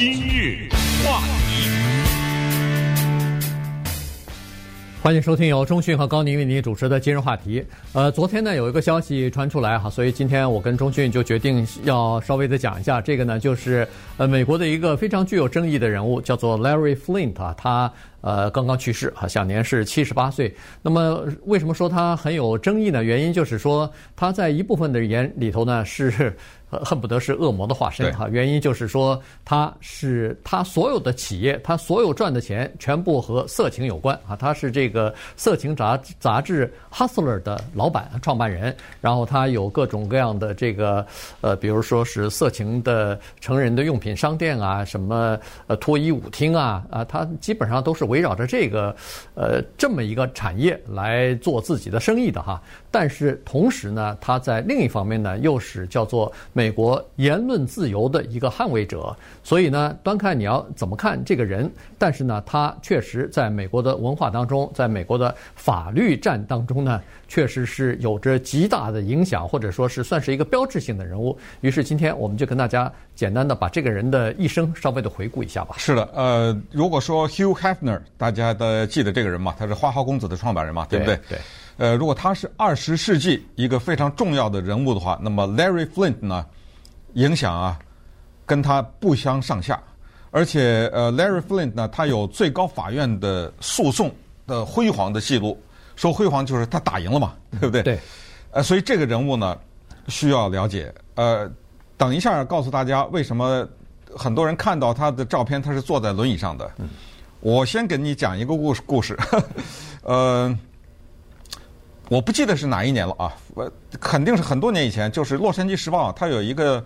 今日话题。欢迎收听由中讯和高宁为您主持的今日话题。呃，昨天呢有一个消息传出来哈，所以今天我跟中讯就决定要稍微的讲一下这个呢，就是呃美国的一个非常具有争议的人物，叫做 Larry Flint 啊，他呃刚刚去世啊，享年是七十八岁。那么为什么说他很有争议呢？原因就是说他在一部分的人里头呢是。恨不得是恶魔的化身哈，原因就是说他是他所有的企业，他所有赚的钱全部和色情有关啊，他是这个色情杂杂志《Hustler》的老板、创办人，然后他有各种各样的这个呃，比如说是色情的成人的用品商店啊，什么呃脱衣舞厅啊啊，他基本上都是围绕着这个呃这么一个产业来做自己的生意的哈。但是同时呢，他在另一方面呢，又是叫做美国言论自由的一个捍卫者。所以呢，端看你要怎么看这个人。但是呢，他确实在美国的文化当中，在美国的法律战当中呢，确实是有着极大的影响，或者说是算是一个标志性的人物。于是今天我们就跟大家简单的把这个人的一生稍微的回顾一下吧。是的，呃，如果说 Hugh Hefner，大家的记得这个人嘛，他是花花公子的创办人嘛，对不对？对。呃，如果他是二十世纪一个非常重要的人物的话，那么 Larry Flint 呢，影响啊，跟他不相上下。而且呃，Larry Flint 呢，他有最高法院的诉讼的辉煌的记录。说辉煌就是他打赢了嘛，对不对？对。呃，所以这个人物呢，需要了解。呃，等一下告诉大家为什么很多人看到他的照片，他是坐在轮椅上的。嗯。我先给你讲一个故事，故事。呃。我不记得是哪一年了啊，我肯定是很多年以前。就是《洛杉矶时报》它有一个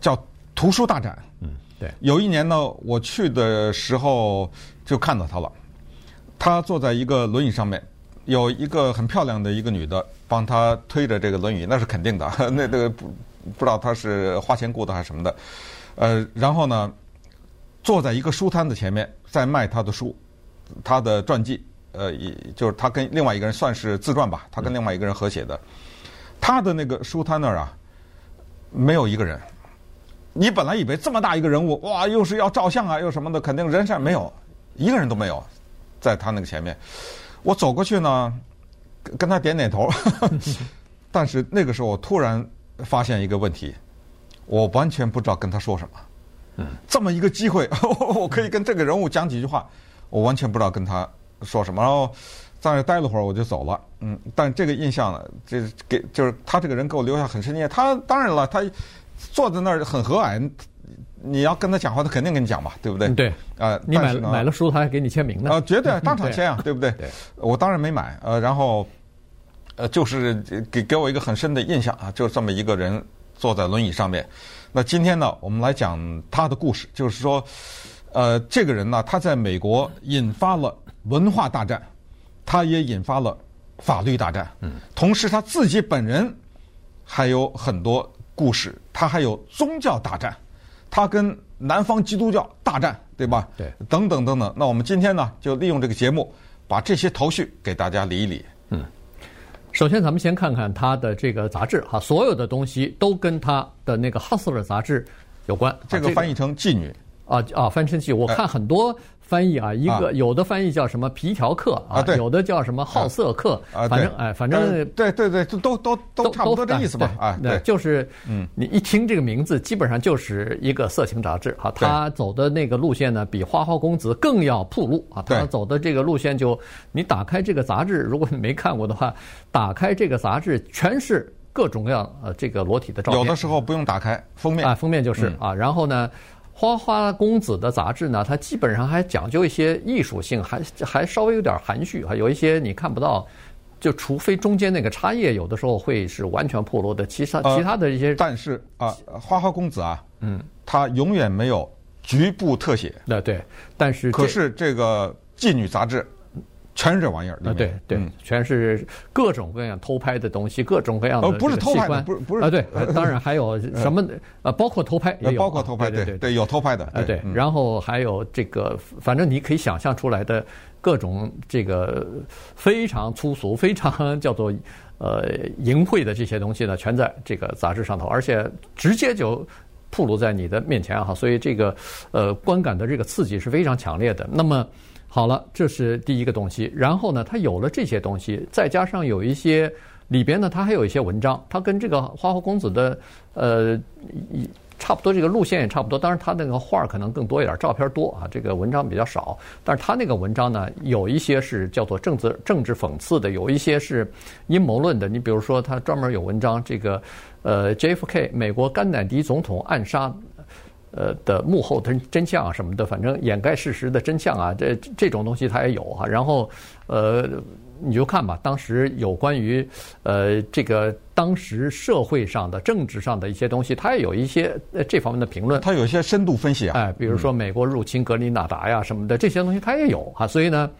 叫图书大展，嗯，对。有一年呢，我去的时候就看到他了。他坐在一个轮椅上面，有一个很漂亮的一个女的帮他推着这个轮椅，那是肯定的。那那个不不知道他是花钱雇的还是什么的。呃，然后呢，坐在一个书摊的前面，在卖他的书，他的传记。呃，也就是他跟另外一个人算是自传吧，他跟另外一个人合写的。他的那个书摊那儿啊，没有一个人。你本来以为这么大一个人物，哇，又是要照相啊，又什么的，肯定人山没有，一个人都没有，在他那个前面。我走过去呢，跟他点点头，但是那个时候我突然发现一个问题，我完全不知道跟他说什么。嗯，这么一个机会，我可以跟这个人物讲几句话，我完全不知道跟他。说什么？然后在那待了会儿，我就走了。嗯，但这个印象呢，这给就是他这个人给我留下很深印象。他当然了，他坐在那儿很和蔼，你要跟他讲话，他肯定跟你讲嘛，对不对？对。呃，你买买了书，他还给你签名呢。呃，绝对当场签啊，对不对？对。我当然没买。呃，然后呃，就是给给我一个很深的印象啊，就是这么一个人坐在轮椅上面。那今天呢，我们来讲他的故事，就是说，呃，这个人呢，他在美国引发了。文化大战，他也引发了法律大战。嗯，同时他自己本人还有很多故事，他还有宗教大战，他跟南方基督教大战，对吧？对，等等等等。那我们今天呢，就利用这个节目，把这些头绪给大家理一理。嗯，首先咱们先看看他的这个杂志哈，所有的东西都跟他的那个《Hustler》杂志有关。这个翻译成妓女。啊啊，翻身记，我看很多翻译啊，一个有的翻译叫什么皮条客啊，有的叫什么好色客，反正哎，反正对对对，都都都差不多这意思吧啊，对，就是嗯，你一听这个名字，基本上就是一个色情杂志啊。他走的那个路线呢，比花花公子更要铺路啊。他走的这个路线就，你打开这个杂志，如果你没看过的话，打开这个杂志全是各种各样呃这个裸体的照片。有的时候不用打开封面啊，封面就是啊，然后呢。花花公子的杂志呢，它基本上还讲究一些艺术性，还还稍微有点含蓄，还有一些你看不到，就除非中间那个插页有的时候会是完全破落的，其他其他的一些。但是啊，花花公子啊，嗯，他永远没有局部特写。那对，但是可是这个妓女杂志。全是这玩意儿啊！对对，全是各种各样偷拍的东西，各种各样的哦，不是偷拍，不是不是啊，对，当然还有什么呃，包括偷拍也有，包括偷拍，对对对，有偷拍的啊，对，然后还有这个，反正你可以想象出来的各种这个非常粗俗、非常 叫做呃淫秽的这些东西呢，全在这个杂志上头，而且直接就暴露在你的面前哈，所以这个呃观感的这个刺激是非常强烈的。那么好了，这是第一个东西。然后呢，他有了这些东西，再加上有一些里边呢，他还有一些文章，他跟这个花花公子的呃差不多，这个路线也差不多。当然，他那个画可能更多一点，照片多啊，这个文章比较少。但是他那个文章呢，有一些是叫做政治政治讽刺的，有一些是阴谋论的。你比如说，他专门有文章这个。呃，JFK 美国甘乃迪总统暗杀，呃的幕后真真相啊什么的，反正掩盖事实的真相啊，这这种东西它也有啊。然后，呃，你就看吧，当时有关于呃这个当时社会上的政治上的一些东西，它也有一些这方面的评论。它有一些深度分析啊，哎，比如说美国入侵格林纳达呀什么的这些东西，它也有啊。所以呢，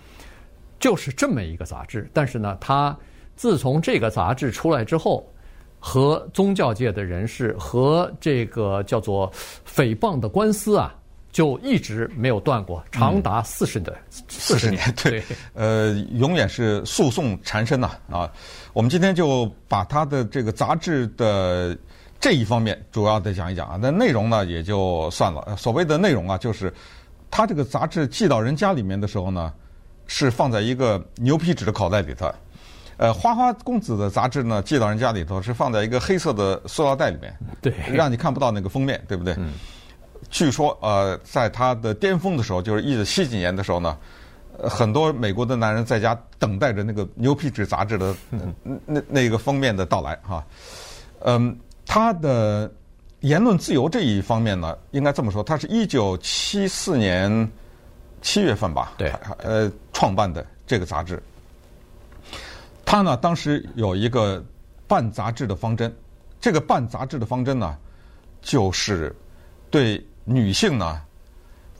就是这么一个杂志。但是呢，它自从这个杂志出来之后。和宗教界的人士和这个叫做诽谤的官司啊，就一直没有断过，长达四十的四十年，对，呃，永远是诉讼缠身呐啊！我们今天就把他的这个杂志的这一方面主要的讲一讲啊，那内容呢也就算了。所谓的内容啊，就是他这个杂志寄到人家里面的时候呢，是放在一个牛皮纸的口袋里头。呃，花花公子的杂志呢，寄到人家里头是放在一个黑色的塑料袋里面，对，让你看不到那个封面，对不对？嗯。据说，呃，在他的巅峰的时候，就是一九七几年的时候呢，很多美国的男人在家等待着那个牛皮纸杂志的 那那个封面的到来哈。嗯，他的言论自由这一方面呢，应该这么说，他是一九七四年七月份吧，对，呃，创办的这个杂志。他呢，当时有一个办杂志的方针，这个办杂志的方针呢，就是对女性呢，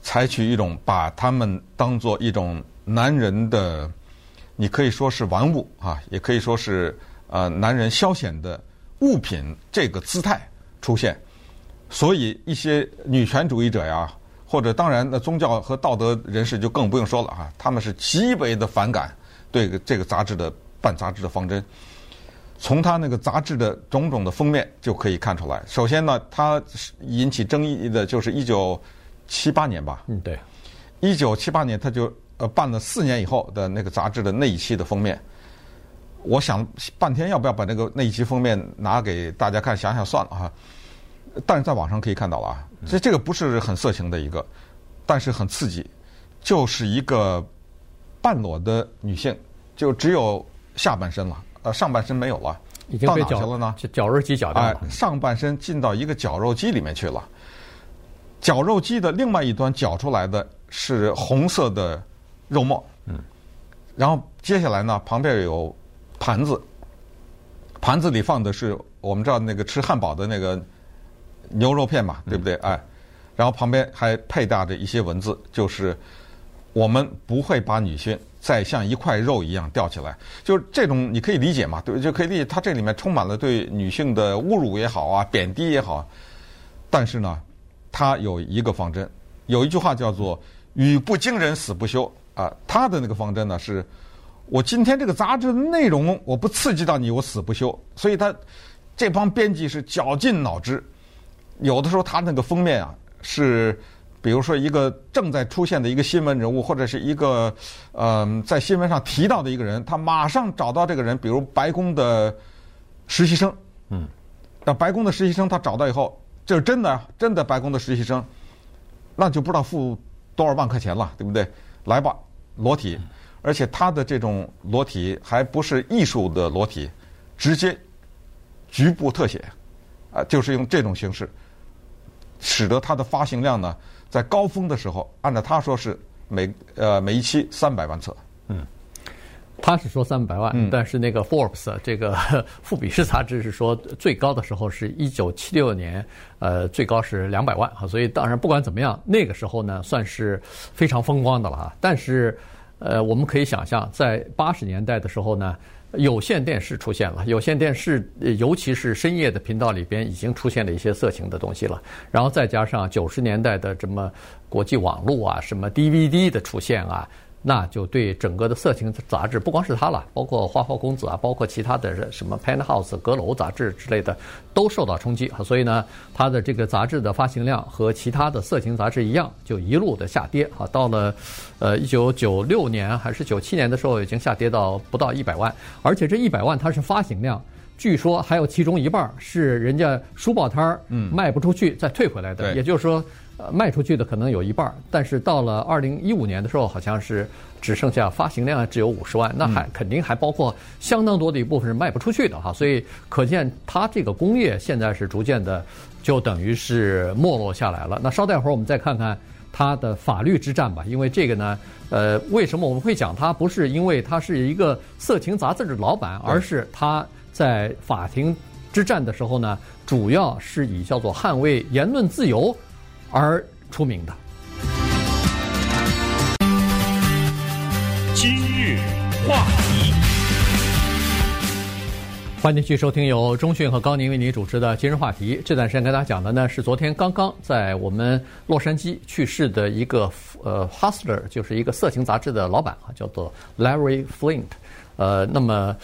采取一种把她们当做一种男人的，你可以说是玩物啊，也可以说是呃男人消遣的物品这个姿态出现，所以一些女权主义者呀，或者当然那宗教和道德人士就更不用说了啊，他们是极为的反感对这个杂志的。办杂志的方针，从他那个杂志的种种的封面就可以看出来。首先呢，他引起争议的就是一九七八年吧。嗯，对。一九七八年，他就呃办了四年以后的那个杂志的那一期的封面。我想半天要不要把那个那一期封面拿给大家看，想想算了哈。但是在网上可以看到了啊，这这个不是很色情的一个，但是很刺激，就是一个半裸的女性，就只有。下半身了，呃，上半身没有了，已经被绞了呢？绞肉机绞掉了。哎，上半身进到一个绞肉机里面去了。绞肉机的另外一端绞出来的是红色的肉末。嗯。然后接下来呢，旁边有盘子，盘子里放的是我们知道那个吃汉堡的那个牛肉片嘛，对不对？嗯、哎，然后旁边还配搭着一些文字，就是我们不会把女性。再像一块肉一样吊起来，就是这种你可以理解嘛？对，就可以理解。它这里面充满了对女性的侮辱也好啊，贬低也好。但是呢，它有一个方针，有一句话叫做“语不惊人死不休”啊。他的那个方针呢是，我今天这个杂志的内容我不刺激到你，我死不休。所以他这帮编辑是绞尽脑汁，有的时候他那个封面啊是。比如说，一个正在出现的一个新闻人物，或者是一个嗯、呃，在新闻上提到的一个人，他马上找到这个人，比如白宫的实习生，嗯，那白宫的实习生他找到以后，这是真的，真的白宫的实习生，那就不知道付多少万块钱了，对不对？来吧，裸体，而且他的这种裸体还不是艺术的裸体，直接局部特写，啊，就是用这种形式，使得它的发行量呢。在高峰的时候，按照他说是每呃每一期三百万册。嗯，他是说三百万，嗯、但是那个 Forbes 这个 富比士杂志是说最高的时候是一九七六年，呃，最高是两百万啊。所以当然不管怎么样，那个时候呢算是非常风光的了哈。但是呃，我们可以想象，在八十年代的时候呢。有线电视出现了，有线电视尤其是深夜的频道里边已经出现了一些色情的东西了。然后再加上九十年代的什么国际网络啊，什么 DVD 的出现啊，那就对整个的色情杂志，不光是他了，包括《花花公子》啊，包括其他的什么《Penthouse》阁楼杂志之类的，都受到冲击。所以呢，他的这个杂志的发行量和其他的色情杂志一样，就一路的下跌。啊，到了呃一九九六年还是九七年的时候，已经下跌到不到一百万。而且这一百万它是发行量，据说还有其中一半是人家书报摊儿卖不出去再退回来的。也就是说。呃，卖出去的可能有一半，但是到了二零一五年的时候，好像是只剩下发行量只有五十万，那还肯定还包括相当多的一部分是卖不出去的哈，所以可见它这个工业现在是逐渐的就等于是没落下来了。那稍待会儿我们再看看它的法律之战吧，因为这个呢，呃，为什么我们会讲它？不是因为它是一个色情杂志的老板，而是他在法庭之战的时候呢，主要是以叫做捍卫言论自由。而出名的。今日话题，欢迎继续收听由中讯和高宁为您主持的今日话题。这段时间跟大家讲的呢是昨天刚刚在我们洛杉矶去世的一个呃 Hustler，就是一个色情杂志的老板啊，叫做 Larry Flynt。呃，那么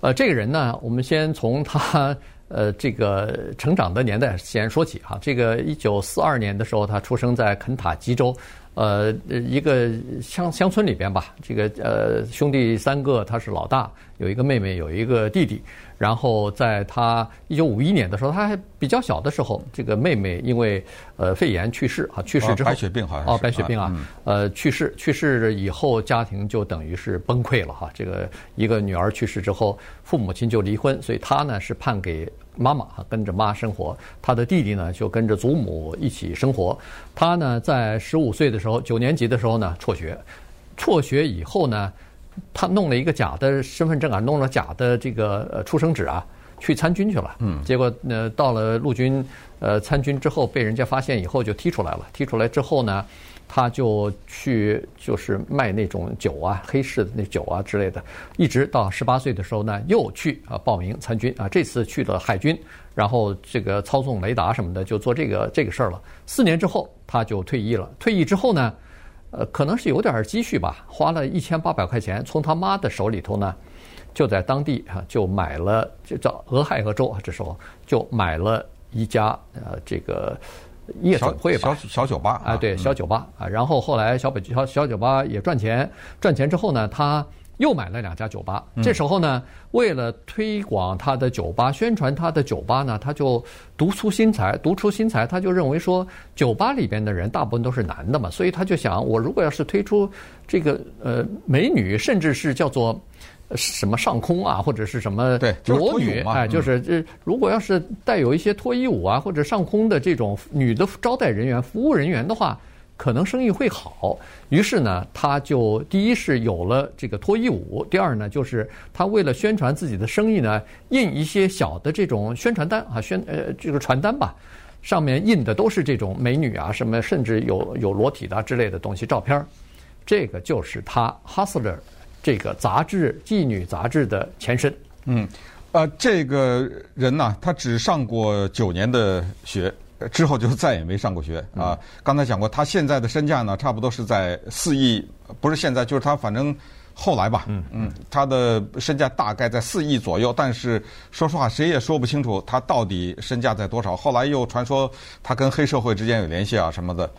呃这个人呢，我们先从他。呃，这个成长的年代先说起哈。这个一九四二年的时候，他出生在肯塔基州，呃，一个乡乡村里边吧。这个呃，兄弟三个，他是老大，有一个妹妹，有一个弟弟。然后在他一九五一年的时候，他还比较小的时候，这个妹妹因为呃肺炎去世啊，去世之后白血病好像哦，白血病啊，呃，去世去世以后，家庭就等于是崩溃了哈。这个一个女儿去世之后，父母亲就离婚，所以他呢是判给妈妈哈，跟着妈生活。他的弟弟呢就跟着祖母一起生活。他呢在十五岁的时候，九年级的时候呢辍学，辍学以后呢。他弄了一个假的身份证啊，弄了假的这个呃出生纸啊，去参军去了。嗯，结果呢，到了陆军呃参军之后，被人家发现以后就踢出来了。踢出来之后呢，他就去就是卖那种酒啊，黑市的那酒啊之类的。一直到十八岁的时候呢，又去啊报名参军啊，这次去了海军，然后这个操纵雷达什么的，就做这个这个事儿了。四年之后他就退役了。退役之后呢，呃，可能是有点积蓄吧，花了一千八百块钱，从他妈的手里头呢，就在当地啊就买了，就叫俄亥俄州啊，这时候就买了一家呃这个夜总会吧，小小酒吧啊，对，小酒吧啊，然后后来小北小小酒吧也赚钱，赚钱之后呢，他。又买了两家酒吧，这时候呢，为了推广他的酒吧，宣传他的酒吧呢，他就独出心裁，独出心裁，他就认为说，酒吧里边的人大部分都是男的嘛，所以他就想，我如果要是推出这个呃美女，甚至是叫做什么上空啊，或者是什么裸女，哎，就是这如果要是带有一些脱衣舞啊或者上空的这种女的招待人员、服务人员的话。可能生意会好，于是呢，他就第一是有了这个脱衣舞，第二呢，就是他为了宣传自己的生意呢，印一些小的这种宣传单啊，宣呃这个传单吧，上面印的都是这种美女啊，什么甚至有有裸体的之类的东西照片，这个就是他 Hustler 这个杂志妓女杂志的前身。嗯，呃，这个人呢，他只上过九年的学。之后就再也没上过学啊！刚才讲过，他现在的身价呢，差不多是在四亿，不是现在，就是他反正后来吧，嗯嗯，他的身价大概在四亿左右。但是说实话，谁也说不清楚他到底身价在多少。后来又传说他跟黑社会之间有联系啊什么的。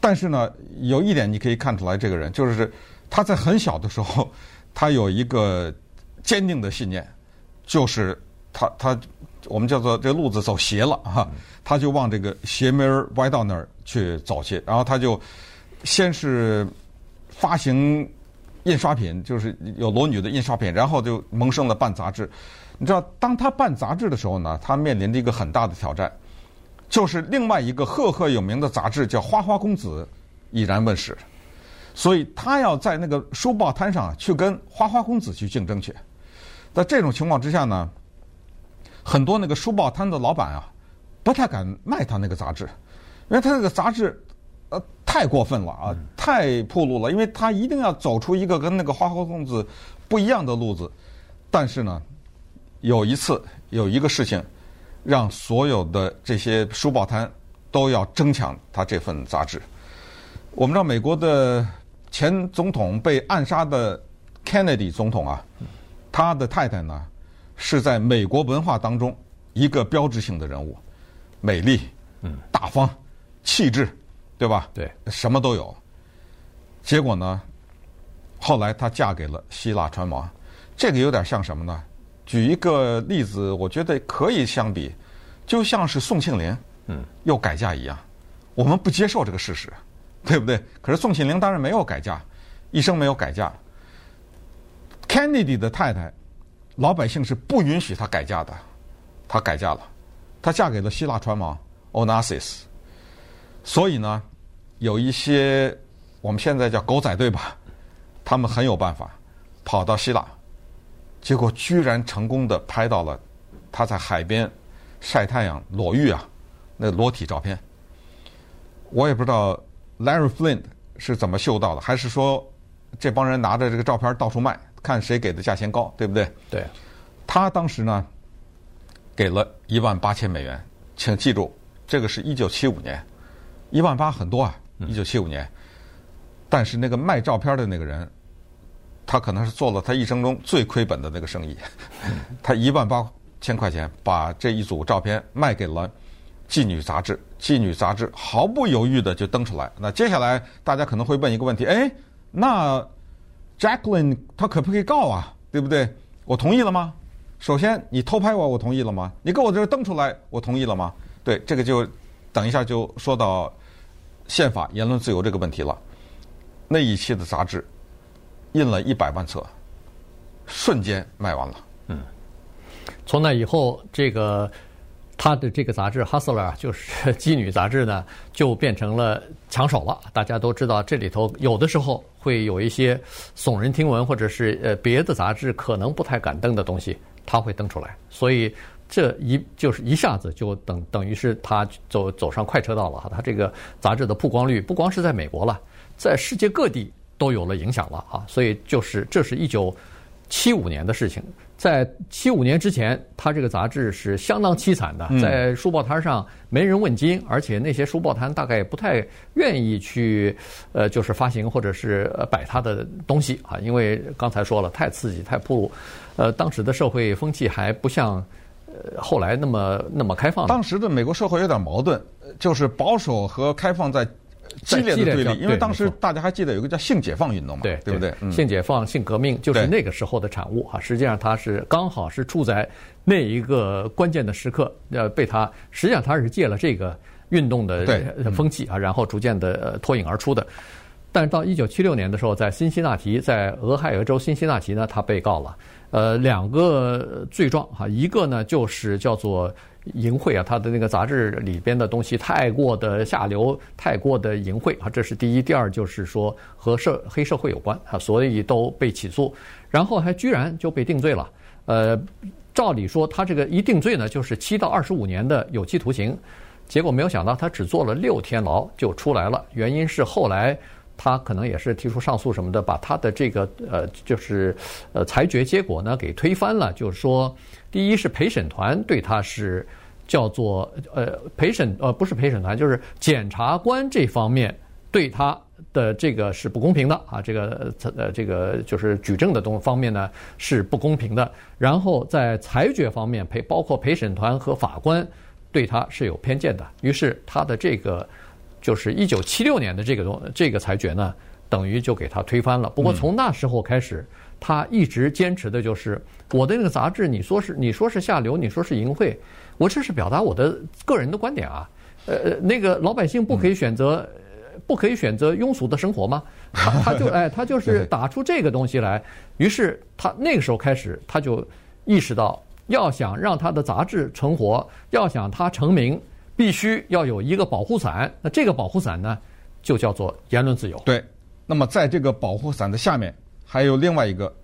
但是呢，有一点你可以看出来，这个人就是他在很小的时候，他有一个坚定的信念，就是他他。我们叫做这路子走邪了哈，他就往这个邪门歪道那儿去走去，然后他就先是发行印刷品，就是有裸女的印刷品，然后就萌生了办杂志。你知道，当他办杂志的时候呢，他面临着一个很大的挑战，就是另外一个赫赫有名的杂志叫《花花公子》已然问世，所以他要在那个书报摊上去跟《花花公子》去竞争去。在这种情况之下呢，很多那个书报摊的老板啊，不太敢卖他那个杂志，因为他那个杂志，呃，太过分了啊，太暴露了，因为他一定要走出一个跟那个花花公子不一样的路子。但是呢，有一次有一个事情，让所有的这些书报摊都要争抢他这份杂志。我们知道美国的前总统被暗杀的 Kennedy 总统啊，他的太太呢，是在美国文化当中一个标志性的人物，美丽，嗯，大方，气质，对吧？对，什么都有。结果呢，后来她嫁给了希腊船王，这个有点像什么呢？举一个例子，我觉得可以相比，就像是宋庆龄，嗯，又改嫁一样。我们不接受这个事实，对不对？可是宋庆龄当然没有改嫁，一生没有改嫁。Kennedy 的太太，老百姓是不允许她改嫁的，她改嫁了，她嫁给了希腊船王 Onassis。所以呢，有一些我们现在叫狗仔队吧，他们很有办法，跑到希腊，结果居然成功的拍到了她在海边晒太阳裸浴啊，那裸体照片。我也不知道 Larry Flint 是怎么嗅到的，还是说这帮人拿着这个照片到处卖，看谁给的价钱高，对不对？对。他当时呢，给了一万八千美元，请记住，这个是一九七五年，一万八很多啊，一九七五年。但是那个卖照片的那个人，他可能是做了他一生中最亏本的那个生意，他一万八千块钱把这一组照片卖给了。妓女杂志，妓女杂志毫不犹豫的就登出来。那接下来大家可能会问一个问题：哎，那 Jacqueline 她可不可以告啊？对不对？我同意了吗？首先，你偷拍我，我同意了吗？你给我这登出来，我同意了吗？对，这个就等一下就说到宪法言论自由这个问题了。那一期的杂志印了一百万册，瞬间卖完了。嗯，从那以后，这个。他的这个杂志《Hustler》就是妓女杂志呢，就变成了抢手了。大家都知道，这里头有的时候会有一些耸人听闻，或者是呃别的杂志可能不太敢登的东西，他会登出来。所以这一就是一下子就等等于是他走走上快车道了哈。他这个杂志的曝光率不光是在美国了，在世界各地都有了影响了啊。所以就是这是一九七五年的事情。在七五年之前，他这个杂志是相当凄惨的，在书报摊上没人问津，而且那些书报摊大概也不太愿意去，呃，就是发行或者是摆他的东西啊，因为刚才说了，太刺激、太暴露，呃，当时的社会风气还不像呃后来那么那么开放。当时的美国社会有点矛盾，就是保守和开放在。激烈的对立，因为当时大家还记得有个叫性解放运动嘛，对对不对？性解放、性革命就是那个时候的产物啊。实际上，它是刚好是处在那一个关键的时刻，呃，被它实际上它是借了这个运动的风气啊，然后逐渐的脱颖而出的。但是到一九七六年的时候，在辛辛那提，在俄亥俄州辛辛那提呢，他被告了，呃，两个罪状哈，一个呢就是叫做。淫秽啊，他的那个杂志里边的东西太过的下流，太过的淫秽啊，这是第一。第二就是说和社黑社会有关啊，所以都被起诉，然后还居然就被定罪了。呃，照理说他这个一定罪呢，就是七到二十五年的有期徒刑，结果没有想到他只坐了六天牢就出来了。原因是后来他可能也是提出上诉什么的，把他的这个呃就是呃裁决结果呢给推翻了，就是说。第一是陪审团对他是叫做呃陪审呃不是陪审团，就是检察官这方面对他的这个是不公平的啊，这个呃这个就是举证的东方面呢是不公平的。然后在裁决方面陪包括陪审团和法官对他是有偏见的。于是他的这个就是一九七六年的这个东这个裁决呢，等于就给他推翻了。不过从那时候开始。他一直坚持的就是我的那个杂志，你说是你说是下流，你说是淫秽，我这是表达我的个人的观点啊。呃，那个老百姓不可以选择，不可以选择庸俗的生活吗？他他就 哎，他就是打出这个东西来。于是他那个时候开始，他就意识到，要想让他的杂志成活，要想他成名，必须要有一个保护伞。那这个保护伞呢，就叫做言论自由。对。那么在这个保护伞的下面。还有另外一个，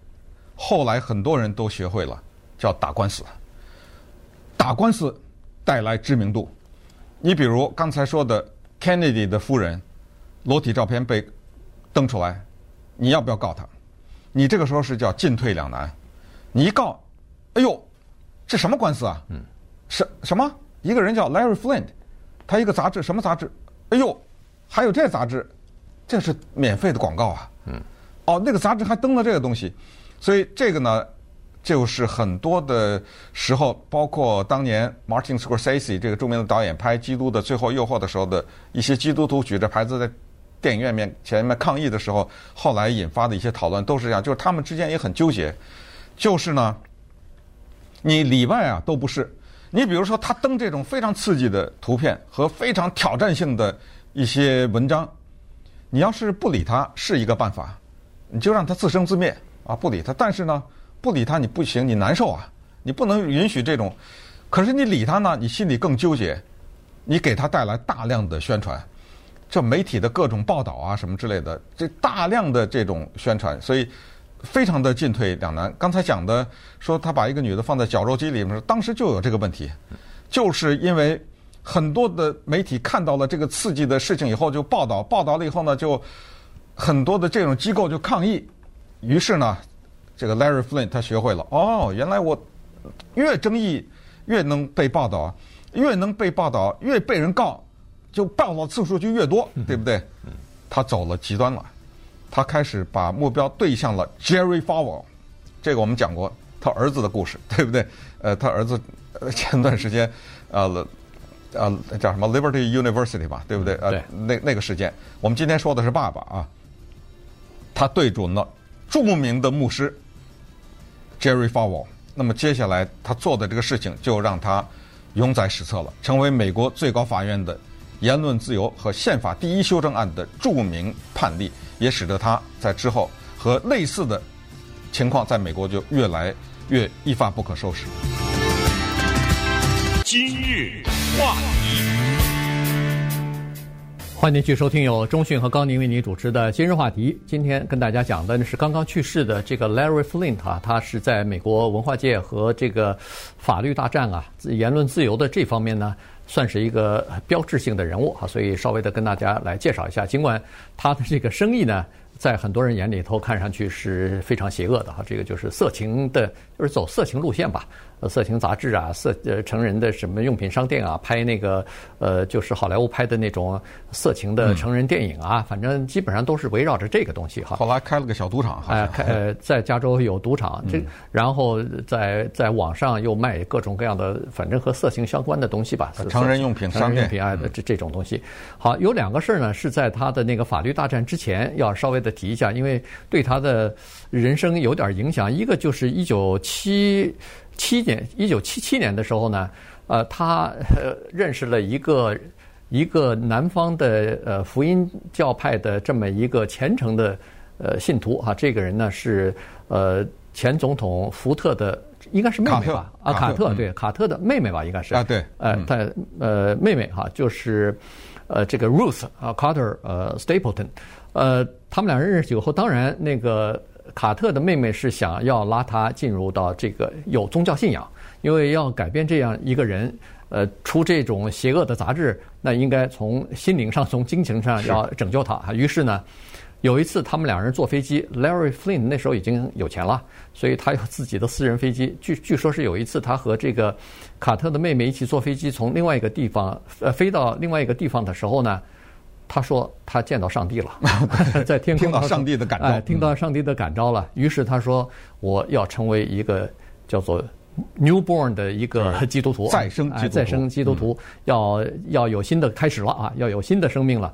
后来很多人都学会了，叫打官司。打官司带来知名度。你比如刚才说的 Kennedy 的夫人，裸体照片被登出来，你要不要告他？你这个时候是叫进退两难。你一告，哎呦，这什么官司啊？嗯，什什么？一个人叫 Larry Flint，他一个杂志，什么杂志？哎呦，还有这杂志。这是免费的广告啊。嗯。哦，那个杂志还登了这个东西，所以这个呢，就是很多的时候，包括当年 Martin Scorsese 这个著名的导演拍《基督的最后诱惑》的时候的一些基督徒举着牌子在电影院面前面抗议的时候，后来引发的一些讨论都是这样，就是他们之间也很纠结，就是呢，你里外啊都不是。你比如说，他登这种非常刺激的图片和非常挑战性的一些文章，你要是不理他是一个办法，你就让他自生自灭啊，不理他。但是呢，不理他你不行，你难受啊，你不能允许这种。可是你理他呢，你心里更纠结，你给他带来大量的宣传，这媒体的各种报道啊什么之类的，这大量的这种宣传，所以。非常的进退两难。刚才讲的说他把一个女的放在绞肉机里面，当时就有这个问题，就是因为很多的媒体看到了这个刺激的事情以后就报道，报道了以后呢，就很多的这种机构就抗议。于是呢，这个 Larry Flint 他学会了，哦，原来我越争议越能被报道，越能被报道越被人告，就报道次数就越多，对不对？他走了极端了。他开始把目标对向了 Jerry Falwell，这个我们讲过他儿子的故事，对不对？呃，他儿子前段时间，呃，呃，叫什么？Liberty University 吧，对不对？呃，那那个事件，我们今天说的是爸爸啊，他对准了著名的牧师 Jerry Falwell，那么接下来他做的这个事情就让他永载史册了，成为美国最高法院的言论自由和宪法第一修正案的著名判例。也使得他在之后和类似的情况在美国就越来越一发不可收拾。今日话题，欢迎继续收听由中讯和高宁为您主持的《今日话题》。今天跟大家讲的是刚刚去世的这个 Larry Flint 啊，他是在美国文化界和这个法律大战啊、言论自由的这方面呢。算是一个标志性的人物哈，所以稍微的跟大家来介绍一下。尽管他的这个生意呢，在很多人眼里头看上去是非常邪恶的哈，这个就是色情的，就是走色情路线吧。色情杂志啊，色呃成人的什么用品商店啊，拍那个呃就是好莱坞拍的那种色情的成人电影啊，嗯、反正基本上都是围绕着这个东西哈。后来开了个小赌场，哎、呃，开呃在加州有赌场，这、嗯、然后在在网上又卖各种各样的，反正和色情相关的东西吧。成人用品商店，用品啊，这这种东西。好，有两个事儿呢，是在他的那个法律大战之前要稍微的提一下，因为对他的人生有点影响。一个就是一九七。七年，一九七七年的时候呢，呃，他呃认识了一个一个南方的呃福音教派的这么一个虔诚的呃信徒哈、啊，这个人呢是呃前总统福特的应该是妹妹吧？啊，卡特对，卡特的妹妹吧，应该是啊，对，呃，他呃妹妹哈、啊，就是呃这个 Ruth 啊，Carter 呃 Stapleton，呃，他们两人认识以后，当然那个。卡特的妹妹是想要拉他进入到这个有宗教信仰，因为要改变这样一个人，呃，出这种邪恶的杂志，那应该从心灵上、从精神上要拯救他。于是呢，有一次他们两人坐飞机，Larry Flint 那时候已经有钱了，所以他有自己的私人飞机。据据说是有一次他和这个卡特的妹妹一起坐飞机从另外一个地方呃飞到另外一个地方的时候呢。他说他见到上帝了，在天空听到上帝的感召，哎，听到上帝的感召了。于是他说我要成为一个叫做 newborn 的一个基督徒，再生基督徒，再生基督徒，要要有新的开始了啊，要有新的生命了。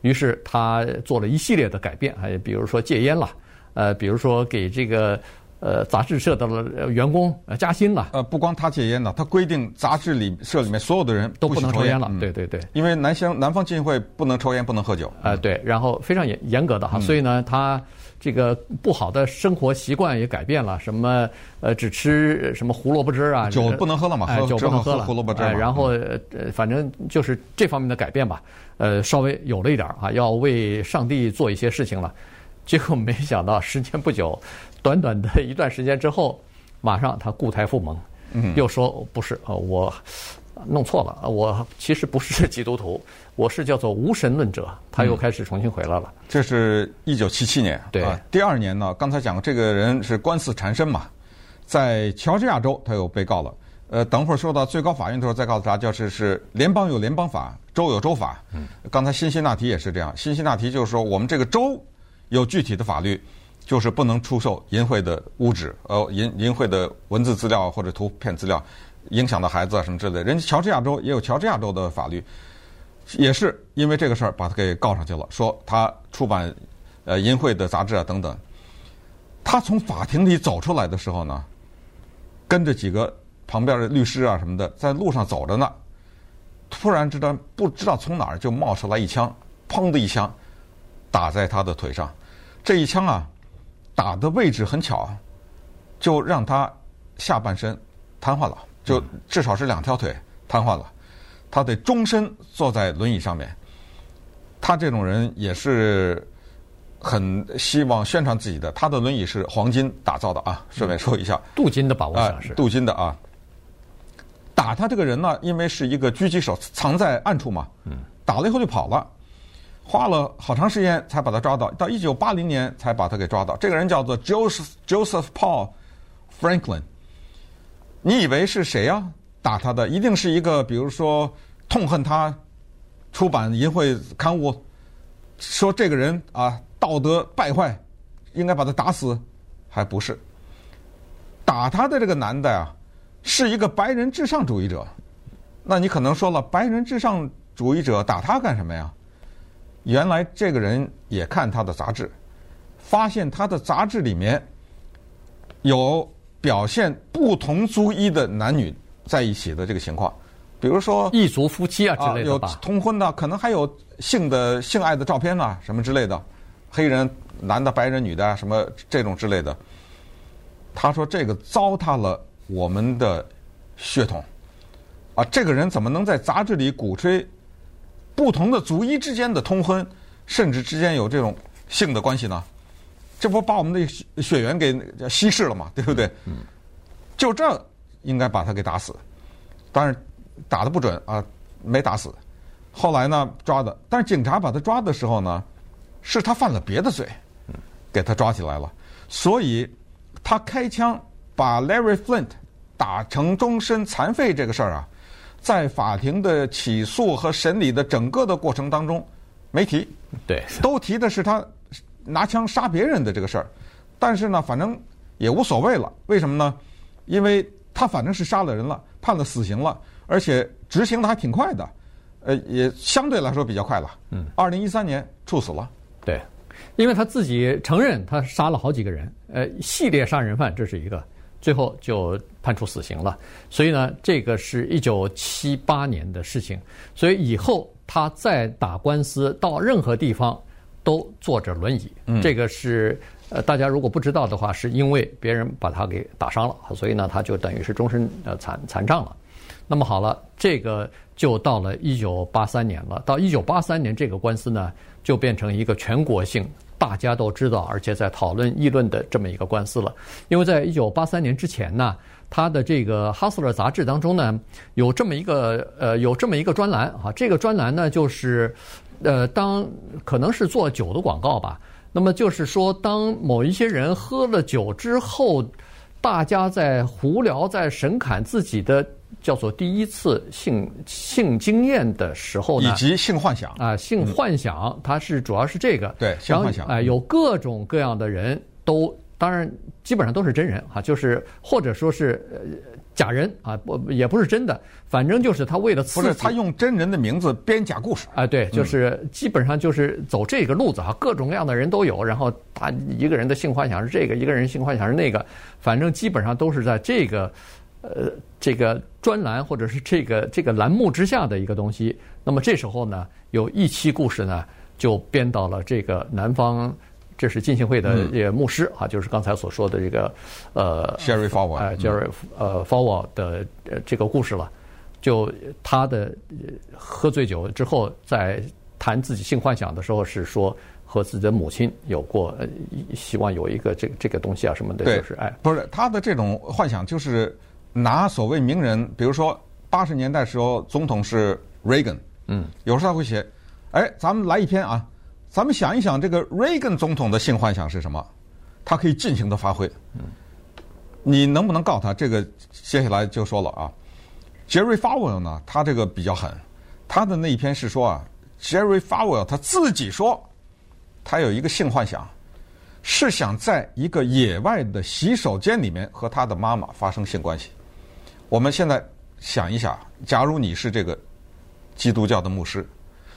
于是他做了一系列的改变，还比如说戒烟了，呃，比如说给这个。呃，杂志社的员工加薪了。呃，不光他戒烟了，他规定杂志里社里面所有的人都不能抽烟了。嗯、对对对，因为南方南方基金会不能抽烟，不能喝酒。啊、呃，对，然后非常严严格的哈，嗯、所以呢，他这个不好的生活习惯也改变了，什么呃，只吃什么胡萝卜汁啊，酒不能喝了嘛，哎，酒不能喝了，胡萝卜汁、哎。然后呃，反正就是这方面的改变吧，呃，稍微有了一点啊，要为上帝做一些事情了。结果没想到时间不久。短短的一段时间之后，马上他故态复萌，又说不是啊，我弄错了，我其实不是基督徒，我是叫做无神论者。他又开始重新回来了。这是一九七七年，对、啊，第二年呢，刚才讲这个人是官司缠身嘛，在乔治亚州他又被告了。呃，等会儿说到最高法院的时候再告诉大家，就是是联邦有联邦法，州有州法。嗯，刚才辛辛那提也是这样，辛辛那提就是说我们这个州有具体的法律，就是不能出售淫秽的物质，呃，淫淫秽的文字资料或者图片资料，影响到孩子啊什么之类的。人家乔治亚州也有乔治亚州的法律，也是因为这个事儿把他给告上去了，说他出版呃淫秽的杂志啊等等。他从法庭里走出来的时候呢，跟着几个。旁边的律师啊什么的，在路上走着呢，突然之间不知道从哪儿就冒出来一枪，砰的一枪，打在他的腿上。这一枪啊，打的位置很巧，就让他下半身瘫痪了，就至少是两条腿瘫痪了。他得终身坐在轮椅上面。他这种人也是很希望宣传自己的，他的轮椅是黄金打造的啊，顺便说一下，镀金的吧，我想是镀金的啊。打他这个人呢，因为是一个狙击手，藏在暗处嘛，打了以后就跑了，花了好长时间才把他抓到，到一九八零年才把他给抓到。这个人叫做 Joseph Joseph Paul Franklin。你以为是谁呀？打他的一定是一个，比如说痛恨他出版淫秽刊物，说这个人啊道德败坏，应该把他打死，还不是？打他的这个男的呀。是一个白人至上主义者，那你可能说了，白人至上主义者打他干什么呀？原来这个人也看他的杂志，发现他的杂志里面有表现不同族裔的男女在一起的这个情况，比如说异族夫妻啊之类的吧，有通婚的，可能还有性的性爱的照片啊什么之类的，黑人男的、白人女的啊什么这种之类的。他说这个糟蹋了。我们的血统啊，这个人怎么能在杂志里鼓吹不同的族裔之间的通婚，甚至之间有这种性的关系呢？这不把我们的血缘给稀释了吗？对不对？就这应该把他给打死，当然打的不准啊，没打死。后来呢，抓的，但是警察把他抓的时候呢，是他犯了别的罪，给他抓起来了，所以他开枪。把 Larry Flint 打成终身残废这个事儿啊，在法庭的起诉和审理的整个的过程当中没提，对，都提的是他拿枪杀别人的这个事儿，但是呢，反正也无所谓了。为什么呢？因为他反正是杀了人了，判了死刑了，而且执行的还挺快的，呃，也相对来说比较快了。嗯，二零一三年处死了。对，因为他自己承认他杀了好几个人，呃，系列杀人犯，这是一个。最后就判处死刑了，所以呢，这个是一九七八年的事情。所以以后他再打官司到任何地方都坐着轮椅。嗯，这个是呃，大家如果不知道的话，是因为别人把他给打伤了，所以呢，他就等于是终身呃残残障了。那么好了，这个就到了一九八三年了。到一九八三年，这个官司呢就变成一个全国性。大家都知道，而且在讨论议论的这么一个官司了。因为在一九八三年之前呢，他的这个《哈斯勒》杂志当中呢，有这么一个呃，有这么一个专栏啊。这个专栏呢，就是呃，当可能是做酒的广告吧。那么就是说，当某一些人喝了酒之后，大家在胡聊，在神侃自己的。叫做第一次性性经验的时候呢，以及性幻想啊，性幻想，它是主要是这个。对，性幻想。哎，有各种各样的人都，当然基本上都是真人哈，就是或者说是呃假人啊，不也不是真的，反正就是他为了刺激，不是他用真人的名字编假故事啊，对，就是基本上就是走这个路子哈，各种各样的人都有，然后他一个人的性幻想是这个，一个人性幻想是那个，反正基本上都是在这个。呃，这个专栏或者是这个这个栏目之下的一个东西，那么这时候呢，有一期故事呢，就编到了这个南方，这是浸信会的这个牧师啊，就是刚才所说的这个呃，Jerry Falwell，呃，Jerry 呃 Falwell 的这个故事了，就他的喝醉酒之后，在谈自己性幻想的时候，是说和自己的母亲有过，希望有一个这个这个东西啊什么的，就是哎，不是他的这种幻想就是。拿所谓名人，比如说八十年代时候总统是 Reagan，嗯，有时候他会写，哎，咱们来一篇啊，咱们想一想这个 Reagan 总统的性幻想是什么，他可以尽情的发挥，嗯，你能不能告他？这个接下来就说了啊，Jerry Falwell 呢，他这个比较狠，他的那一篇是说啊，Jerry Falwell 他自己说，他有一个性幻想，是想在一个野外的洗手间里面和他的妈妈发生性关系。我们现在想一想，假如你是这个基督教的牧师，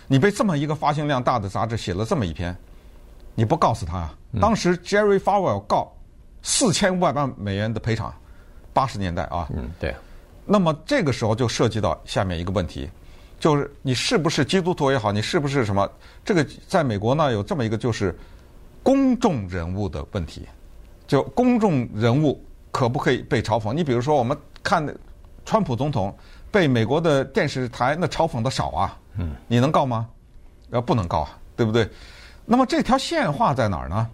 你被这么一个发行量大的杂志写了这么一篇，你不告诉他啊？当时 Jerry Falwell 告四千五百万美元的赔偿，八十年代啊。嗯，对。那么这个时候就涉及到下面一个问题，就是你是不是基督徒也好，你是不是什么？这个在美国呢有这么一个就是公众人物的问题，就公众人物可不可以被嘲讽？你比如说我们看川普总统被美国的电视台那嘲讽的少啊，嗯，你能告吗？呃，不能告啊，对不对？那么这条线画在哪儿呢？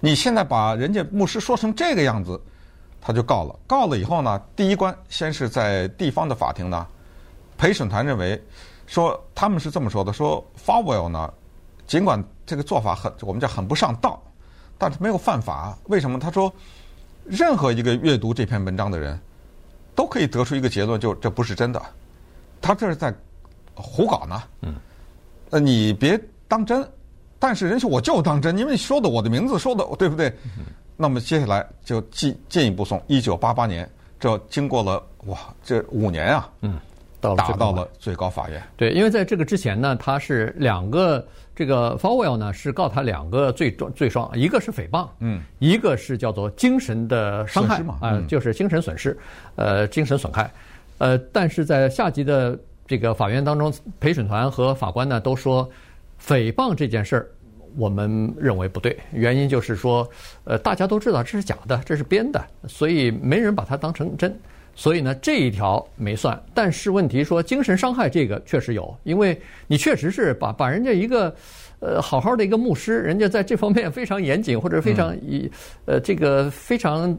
你现在把人家牧师说成这个样子。他就告了，告了以后呢，第一关先是在地方的法庭呢，陪审团认为说他们是这么说的，说 Falwell 呢，尽管这个做法很我们叫很不上道，但是没有犯法。为什么？他说任何一个阅读这篇文章的人都可以得出一个结论，就这不是真的，他这是在胡搞呢。嗯，呃，你别当真，但是人家我就当真，因为你说的我的名字说的对不对？那么接下来就进进一步送，一九八八年，这经过了哇，这五年啊，嗯，到打到了最高法院。对，因为在这个之前呢，他是两个这个 Falwell 呢是告他两个罪状罪状，一个是诽谤，嗯，一个是叫做精神的伤害嘛，啊、呃，就是精神损失，呃，精神损害，呃，但是在下级的这个法院当中，陪审团和法官呢都说诽谤这件事儿。我们认为不对，原因就是说，呃，大家都知道这是假的，这是编的，所以没人把它当成真，所以呢，这一条没算。但是问题说，精神伤害这个确实有，因为你确实是把把人家一个，呃，好好的一个牧师，人家在这方面非常严谨，或者非常以，呃，这个非常，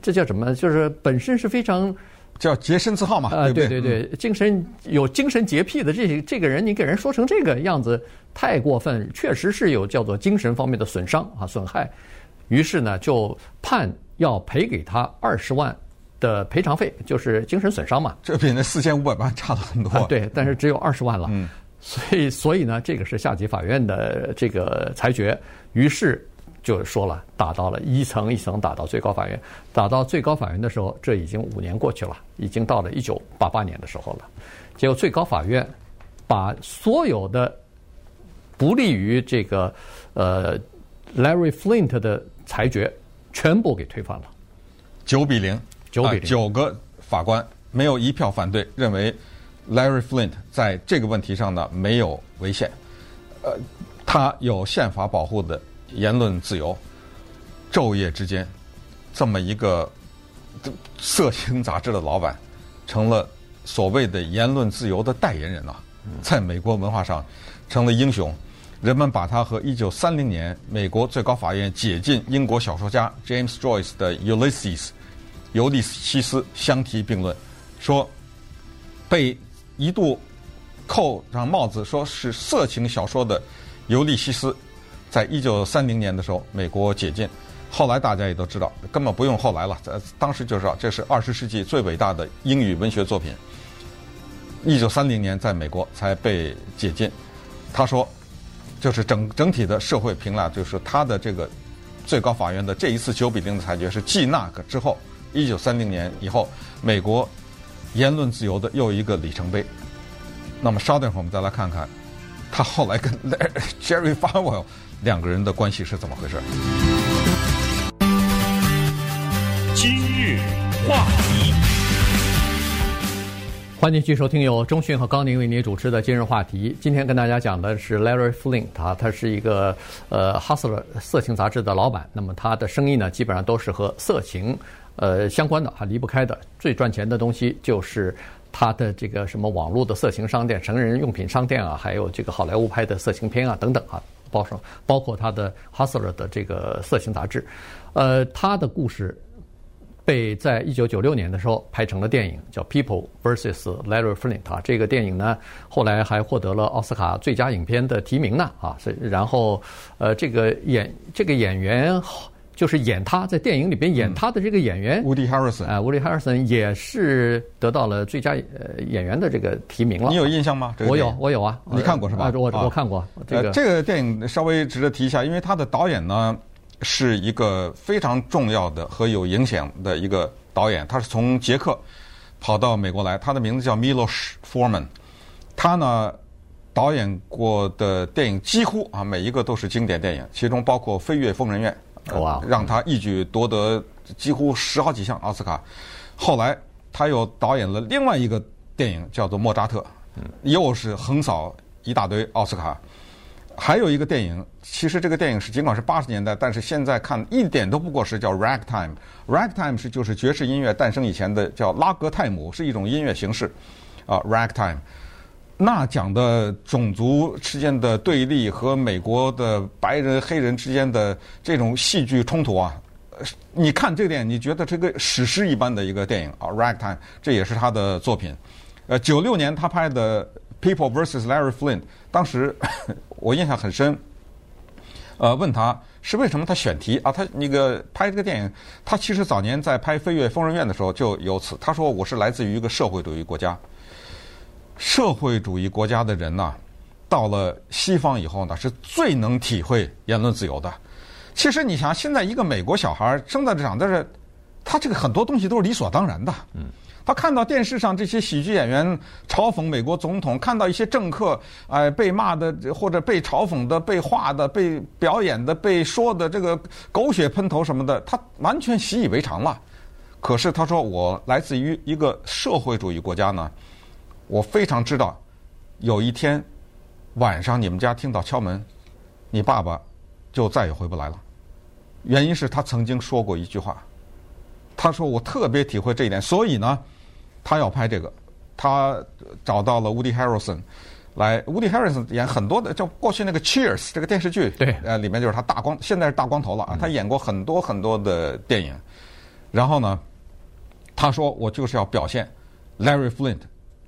这叫什么？就是本身是非常。叫洁身自好嘛？啊，对对对，精神有精神洁癖的这这个人，你给人说成这个样子太过分，确实是有叫做精神方面的损伤啊损害。于是呢，就判要赔给他二十万的赔偿费，就是精神损伤嘛。这比那四千五百万差了很多。啊。对，但是只有二十万了。嗯。所以，所以呢，这个是下级法院的这个裁决。于是。就说了，打到了一层一层打到最高法院，打到最高法院的时候，这已经五年过去了，已经到了一九八八年的时候了。结果最高法院把所有的不利于这个呃 Larry Flint 的裁决全部给推翻了，九比零，九比零，九个法官没有一票反对，认为 Larry Flint 在这个问题上呢没有违宪，呃，他有宪法保护的。言论自由，昼夜之间，这么一个色情杂志的老板，成了所谓的言论自由的代言人呐，在美国文化上成了英雄。人们把他和1930年美国最高法院解禁英国小说家 James Joyce 的《Ulysses》尤利西斯相提并论，说被一度扣上帽子说是色情小说的尤利西斯。在一九三零年的时候，美国解禁，后来大家也都知道，根本不用后来了，在当时就知道这是二十世纪最伟大的英语文学作品。一九三零年在美国才被解禁，他说，就是整整体的社会评价，就是他的这个最高法院的这一次九比零的裁决是继那个之后，一九三零年以后美国言论自由的又一个里程碑。那么稍等会儿我们再来看看，他后来跟 Jerry Falwell。两个人的关系是怎么回事？今日话题，欢迎继续收听由中讯和高宁为您主持的今日话题。今天跟大家讲的是 Larry Flynt，他他是一个呃 Hustler 色情杂志的老板。那么他的生意呢，基本上都是和色情呃相关的，哈离不开的。最赚钱的东西就是他的这个什么网络的色情商店、成人用品商店啊，还有这个好莱坞拍的色情片啊等等啊。包上包括他的《Hustler》的这个色情杂志，呃，他的故事被在一九九六年的时候拍成了电影，叫《People vs. Larry Flint》啊。这个电影呢，后来还获得了奥斯卡最佳影片的提名呢啊。然后呃，这个演这个演员就是演他在电影里边演他的这个演员，Woody Harrelson，啊，Woody Harrelson 也是得到了最佳呃演员的这个提名了。你有印象吗？这个、我有，我有啊。你看过是吧？啊、我我看过。这个、呃、这个电影稍微值得提一下，因为他的导演呢是一个非常重要的和有影响的一个导演，他是从捷克跑到美国来，他的名字叫 Milos Forman，他呢。导演过的电影几乎啊每一个都是经典电影，其中包括《飞越疯人院》，哇，让他一举夺得几乎十好几项奥斯卡。后来他又导演了另外一个电影，叫做《莫扎特》，又是横扫一大堆奥斯卡。还有一个电影，其实这个电影是尽管是八十年代，但是现在看一点都不过时，叫《Ragtime》。Ragtime 是就是爵士音乐诞生以前的叫拉格泰姆，是一种音乐形式啊，Ragtime。那讲的种族之间的对立和美国的白人黑人之间的这种戏剧冲突啊，你看这个电影，你觉得这个史诗一般的一个电影啊，《Ragtime》这也是他的作品。呃，九六年他拍的《People vs. Larry Flynn》，当时 我印象很深。呃，问他是为什么他选题啊？他那个拍这个电影，他其实早年在拍《飞越疯人院》的时候就有此。他说：“我是来自于一个社会主义国家。”社会主义国家的人呢，到了西方以后呢，是最能体会言论自由的。其实你想，现在一个美国小孩生在这长在这，他这个很多东西都是理所当然的。嗯，他看到电视上这些喜剧演员嘲讽美国总统，看到一些政客哎被骂的或者被嘲讽的、被画的、被表演的、被说的这个狗血喷头什么的，他完全习以为常了。可是他说，我来自于一个社会主义国家呢。我非常知道，有一天晚上你们家听到敲门，你爸爸就再也回不来了。原因是他曾经说过一句话，他说我特别体会这一点，所以呢，他要拍这个，他找到了 Woody Harrelson 来，Woody Harrelson 演很多的，叫过去那个 Cheers 这个电视剧，对，呃，里面就是他大光，现在是大光头了啊，他演过很多很多的电影，然后呢，他说我就是要表现 Larry Flint。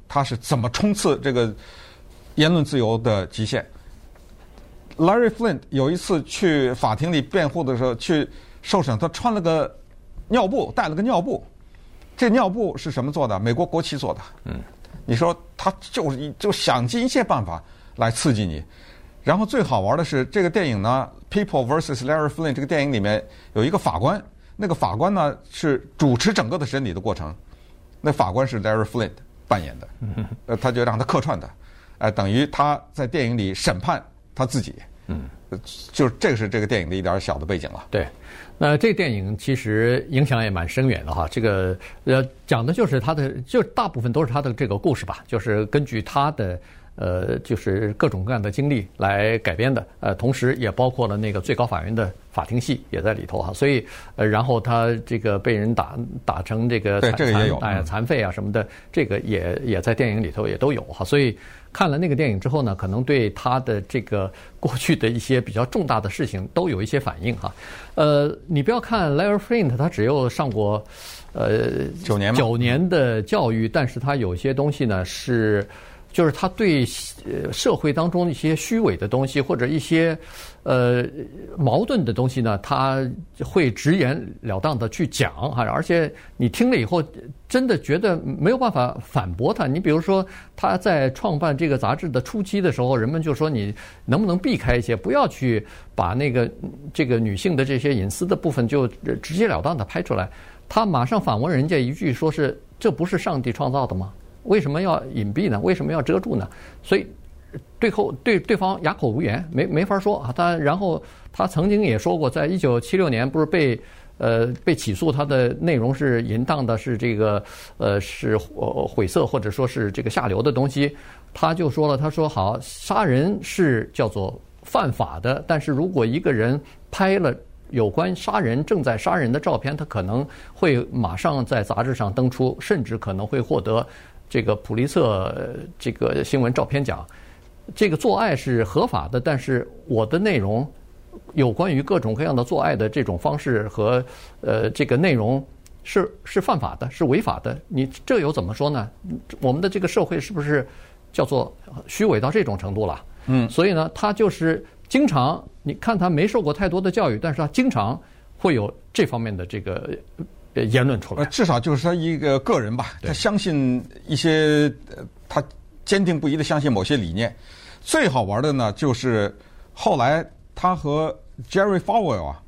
他是怎么冲刺这个言论自由的极限？Larry Flint 有一次去法庭里辩护的时候，去受审，他穿了个尿布，带了个尿布。这尿布是什么做的？美国国旗做的。嗯，你说他就是就想尽一切办法来刺激你。然后最好玩的是这个电影呢，《People vs. Larry Flint》这个电影里面有一个法官，那个法官呢是主持整个的审理的过程，那法官是 Larry Flint。扮演的，呃，他就让他客串的，哎、呃，等于他在电影里审判他自己，嗯，就是这个是这个电影的一点小的背景了。对，那这个电影其实影响也蛮深远的哈。这个呃，讲的就是他的，就大部分都是他的这个故事吧，就是根据他的。呃，就是各种各样的经历来改编的，呃，同时也包括了那个最高法院的法庭戏也在里头哈，所以呃，然后他这个被人打打成这个残残哎残废啊什么的，这个也也在电影里头也都有哈，所以看了那个电影之后呢，可能对他的这个 过去的一些比较重大的事情都有一些反应哈。呃，你不要看 Larry Flint 他只有上过呃九年九年的教育，但是他有些东西呢是。就是他对社会当中一些虚伪的东西或者一些呃矛盾的东西呢，他会直言了当的去讲哈，而且你听了以后真的觉得没有办法反驳他。你比如说他在创办这个杂志的初期的时候，人们就说你能不能避开一些，不要去把那个这个女性的这些隐私的部分就直截了当的拍出来。他马上反问人家一句，说是这不是上帝创造的吗？为什么要隐蔽呢？为什么要遮住呢？所以，对后对对方哑口无言，没没法说啊。他然后他曾经也说过，在一九七六年不是被呃被起诉，他的内容是淫荡的，是这个呃是毁色或者说是这个下流的东西。他就说了，他说好，杀人是叫做犯法的，但是如果一个人拍了有关杀人正在杀人的照片，他可能会马上在杂志上登出，甚至可能会获得。这个普利策这个新闻照片奖，这个做爱是合法的，但是我的内容有关于各种各样的做爱的这种方式和呃这个内容是是犯法的，是违法的。你这又怎么说呢？我们的这个社会是不是叫做虚伪到这种程度了？嗯，所以呢，他就是经常你看他没受过太多的教育，但是他经常会有这方面的这个呃言论出来。至少就是他一个个人吧，他相信一些，他坚定不移的相信某些理念。最好玩的呢，就是后来他和 Jerry Falwell 啊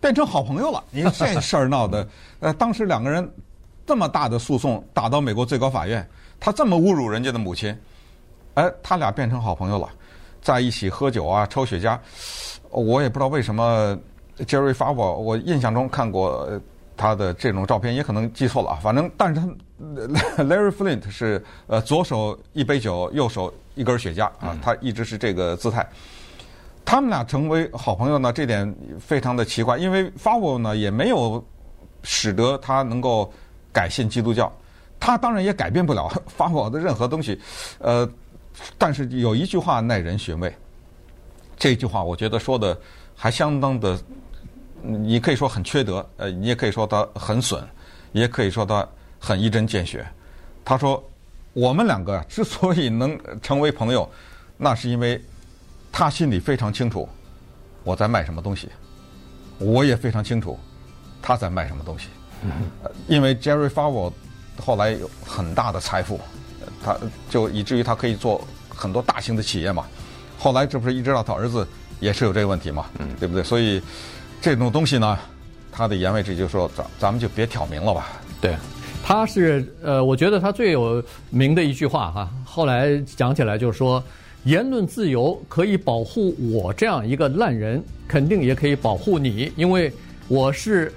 变成好朋友了。这事儿闹的，呃，当时两个人这么大的诉讼打到美国最高法院，他这么侮辱人家的母亲，哎，他俩变成好朋友了，在一起喝酒啊，抽雪茄。我也不知道为什么 Jerry Falwell，我印象中看过他的这种照片，也可能记错了啊。反正，但是他 Larry Flint 是呃左手一杯酒，右手。一根雪茄啊，他一直是这个姿态。他们俩成为好朋友呢，这点非常的奇怪，因为 Falwell 呢也没有使得他能够改信基督教，他当然也改变不了 Falwell 的任何东西。呃，但是有一句话耐人寻味，这句话我觉得说的还相当的，你可以说很缺德，呃，你也可以说他很损，也可以说他很一针见血。他说。我们两个之所以能成为朋友，那是因为他心里非常清楚我在卖什么东西，我也非常清楚他在卖什么东西。因为 Jerry Falwell 后来有很大的财富，他就以至于他可以做很多大型的企业嘛。后来这不是一直到他儿子也是有这个问题嘛，对不对？所以这种东西呢，他的言外之意就是说，咱咱们就别挑明了吧。对。他是呃，我觉得他最有名的一句话哈，后来讲起来就是说，言论自由可以保护我这样一个烂人，肯定也可以保护你，因为我是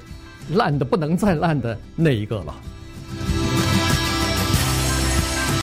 烂的不能再烂的那一个了。